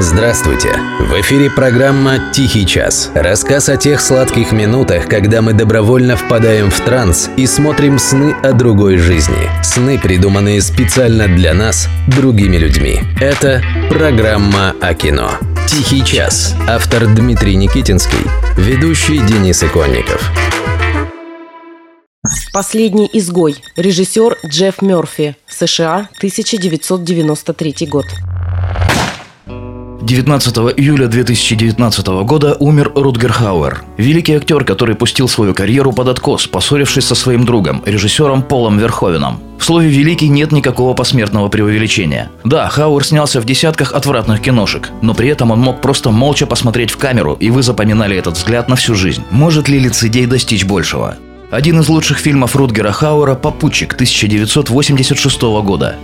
Здравствуйте! В эфире программа «Тихий час». Рассказ о тех сладких минутах, когда мы добровольно впадаем в транс и смотрим сны о другой жизни. Сны, придуманные специально для нас, другими людьми. Это программа о кино. «Тихий час». Автор Дмитрий Никитинский. Ведущий Денис Иконников. «Последний изгой». Режиссер Джефф Мерфи. США, 1993 год. 19 июля 2019 года умер Рутгер Хауэр, великий актер, который пустил свою карьеру под откос, поссорившись со своим другом, режиссером Полом Верховеном. В слове «великий» нет никакого посмертного преувеличения. Да, Хауэр снялся в десятках отвратных киношек, но при этом он мог просто молча посмотреть в камеру, и вы запоминали этот взгляд на всю жизнь. Может ли лицедей достичь большего? Один из лучших фильмов Рутгера Хауэра «Попутчик» 1986 года.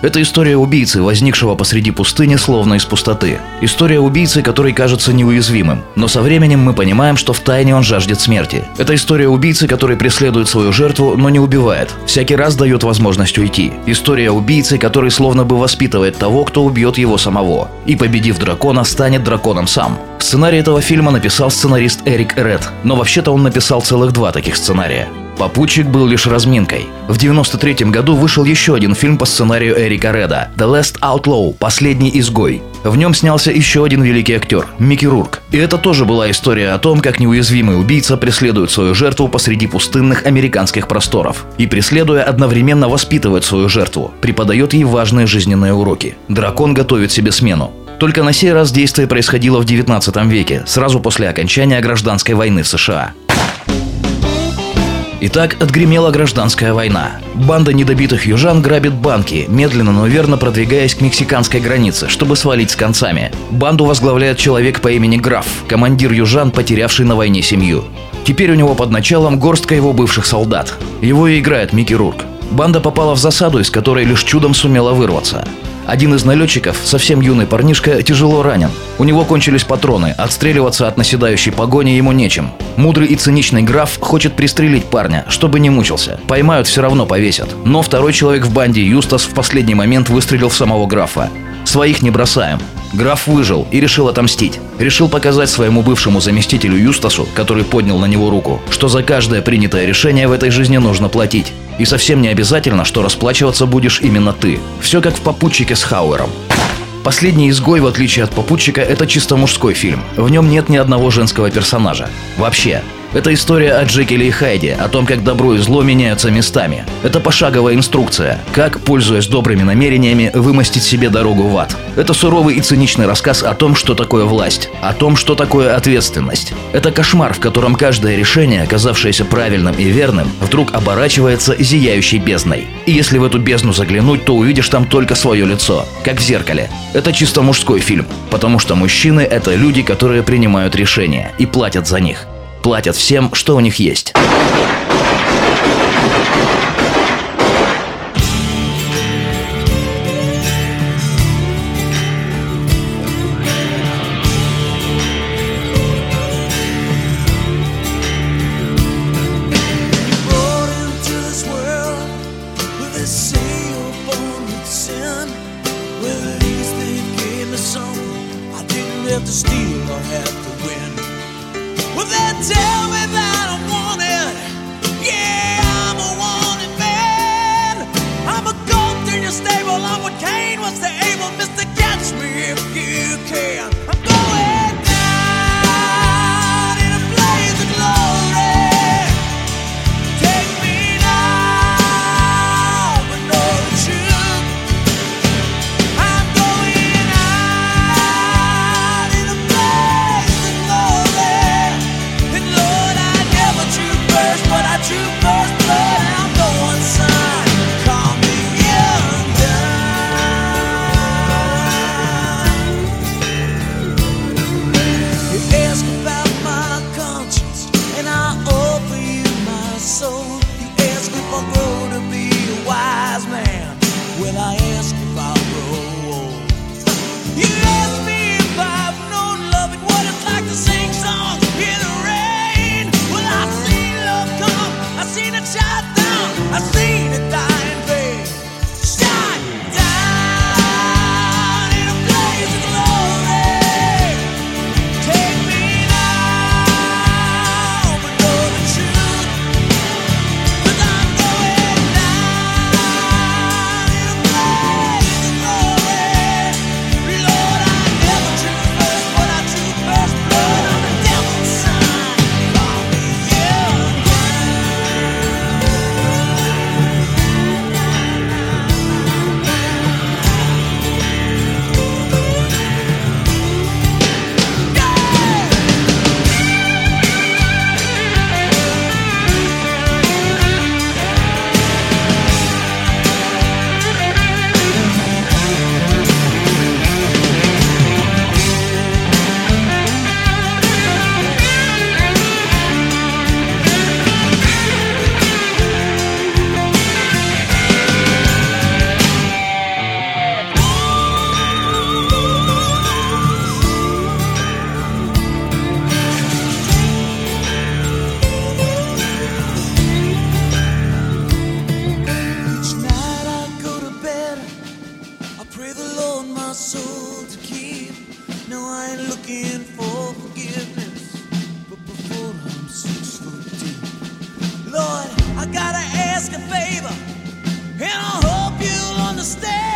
Это история убийцы, возникшего посреди пустыни словно из пустоты. История убийцы, который кажется неуязвимым. Но со временем мы понимаем, что в тайне он жаждет смерти. Это история убийцы, который преследует свою жертву, но не убивает. Всякий раз дает возможность уйти. История убийцы, который словно бы воспитывает того, кто убьет его самого. И победив дракона, станет драконом сам. Сценарий этого фильма написал сценарист Эрик Ред, но вообще-то он написал целых два таких сценария. Попутчик был лишь разминкой. В 93 году вышел еще один фильм по сценарию Эрика Реда «The Last Outlaw. Последний изгой». В нем снялся еще один великий актер – Микки Рурк. И это тоже была история о том, как неуязвимый убийца преследует свою жертву посреди пустынных американских просторов. И преследуя, одновременно воспитывает свою жертву, преподает ей важные жизненные уроки. Дракон готовит себе смену. Только на сей раз действие происходило в 19 веке, сразу после окончания гражданской войны в США. Итак, отгремела гражданская война. Банда недобитых южан грабит банки, медленно, но верно продвигаясь к мексиканской границе, чтобы свалить с концами. Банду возглавляет человек по имени Граф, командир южан, потерявший на войне семью. Теперь у него под началом горстка его бывших солдат. Его и играет Микки Рурк. Банда попала в засаду, из которой лишь чудом сумела вырваться. Один из налетчиков, совсем юный парнишка, тяжело ранен. У него кончились патроны, отстреливаться от наседающей погони ему нечем. Мудрый и циничный граф хочет пристрелить парня, чтобы не мучился. Поймают, все равно повесят. Но второй человек в банде, Юстас, в последний момент выстрелил в самого графа. Своих не бросаем. Граф выжил и решил отомстить. Решил показать своему бывшему заместителю Юстасу, который поднял на него руку, что за каждое принятое решение в этой жизни нужно платить. И совсем не обязательно, что расплачиваться будешь именно ты. Все как в попутчике с Хауэром. Последний изгой, в отличие от попутчика, это чисто мужской фильм. В нем нет ни одного женского персонажа. Вообще. Это история о Джекиле и Хайде, о том, как добро и зло меняются местами. Это пошаговая инструкция, как, пользуясь добрыми намерениями, вымостить себе дорогу в ад. Это суровый и циничный рассказ о том, что такое власть, о том, что такое ответственность. Это кошмар, в котором каждое решение, оказавшееся правильным и верным, вдруг оборачивается зияющей бездной. И если в эту бездну заглянуть, то увидишь там только свое лицо, как в зеркале. Это чисто мужской фильм, потому что мужчины – это люди, которые принимают решения и платят за них платят всем, что у них есть. to steal or have to win. Well, they tell me that I gotta ask a favor, and I hope you'll understand.